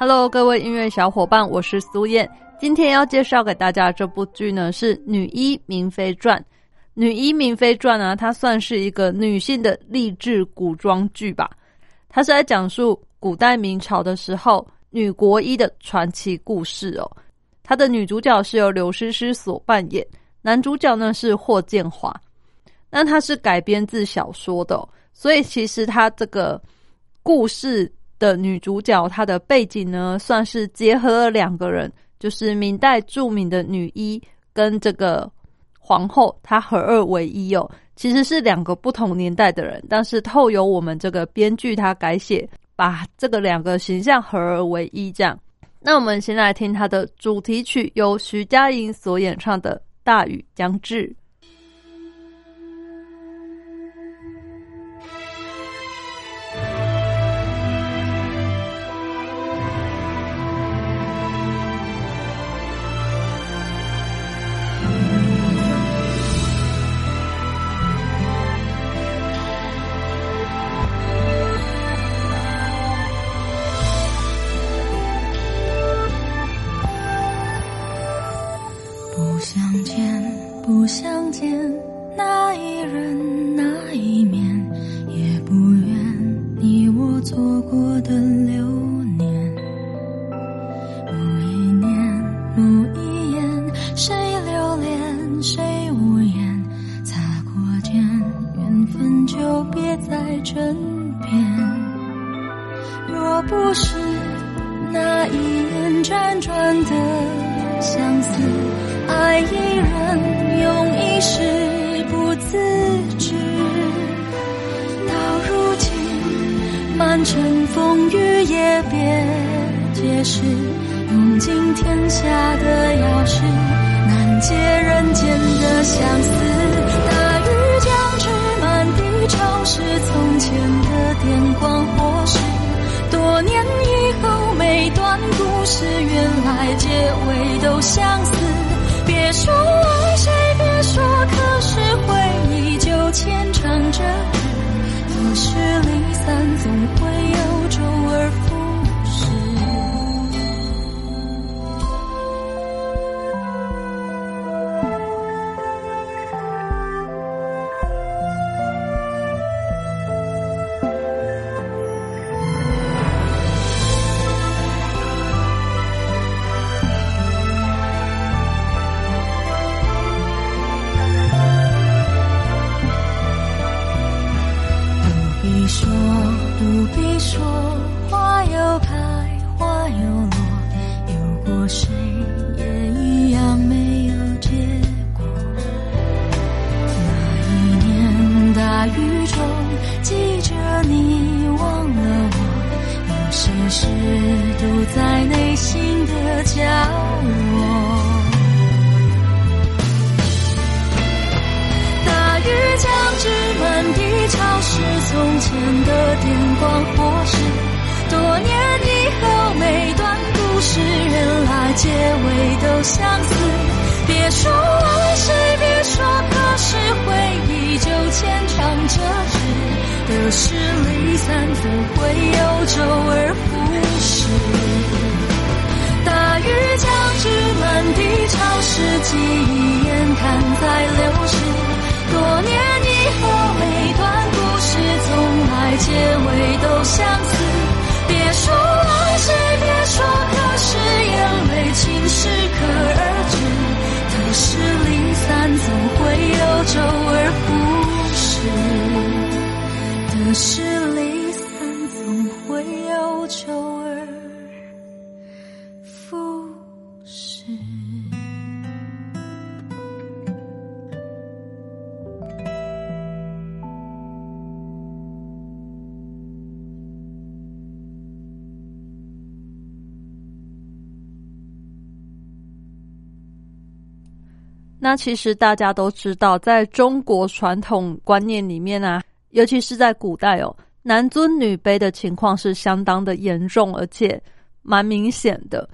Hello，各位音乐小伙伴，我是苏燕。今天要介绍给大家这部剧呢，是《女医明妃传》。《女医明妃传》呢，它算是一个女性的励志古装剧吧。它是在讲述古代明朝的时候女国医的传奇故事哦。它的女主角是由刘诗诗所扮演，男主角呢是霍建华。那它是改编自小说的，所以其实它这个故事。的女主角，她的背景呢，算是结合了两个人，就是明代著名的女医跟这个皇后，她合二为一哦。其实是两个不同年代的人，但是透由我们这个编剧他改写，把这个两个形象合二为一这样。那我们先来听他的主题曲，由徐佳莹所演唱的《大雨将至》。谁无言？擦过肩缘分就别再争辩若不是那一眼辗转的相思爱一人用一世不自知。到如今满城风雨也别解释用尽天下的钥匙解人间的相思。大雨将至，满地潮湿，从前的电光火石，多年以后每段故事，原来结尾都相似。别说爱谁，别说，可是回忆就牵肠着，多是离散，总会有周而复。说不必说花又开花又落有过谁也一样没有结果。那一年大雨中记着你忘了我有些事堵在内心的角落。电光火石。多年以后，每段故事原来结尾都相似。别说为谁，别说可是回忆就牵肠折纸，得失离散总会有周而复始。大雨将至，满地潮湿，记忆眼看在。可是离散总会有周而复始。那其实大家都知道，在中国传统观念里面啊。尤其是在古代哦，男尊女卑的情况是相当的严重，而且蛮明显的。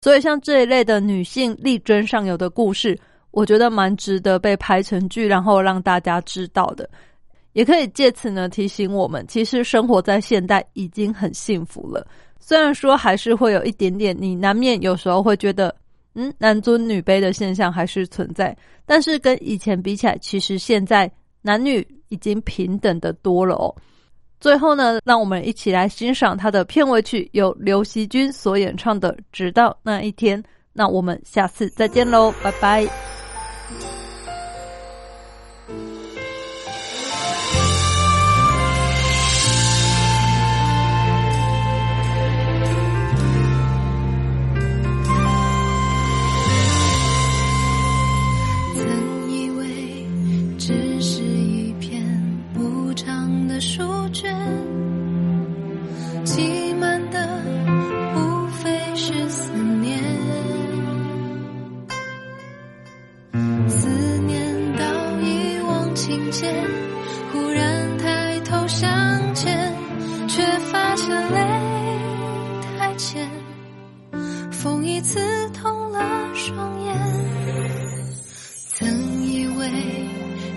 所以像这一类的女性力争上游的故事，我觉得蛮值得被拍成剧，然后让大家知道的。也可以借此呢提醒我们，其实生活在现代已经很幸福了。虽然说还是会有一点点，你难免有时候会觉得。嗯，男尊女卑的现象还是存在，但是跟以前比起来，其实现在男女已经平等的多了哦。最后呢，让我们一起来欣赏他的片尾曲，由刘惜君所演唱的《直到那一天》。那我们下次再见喽，拜拜。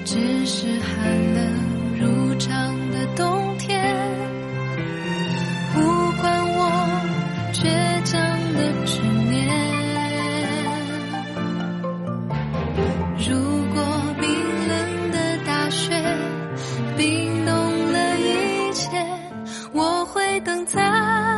只是寒冷如常的冬天，不管我倔强的执念，如果冰冷的大雪冰冻了一切，我会等在。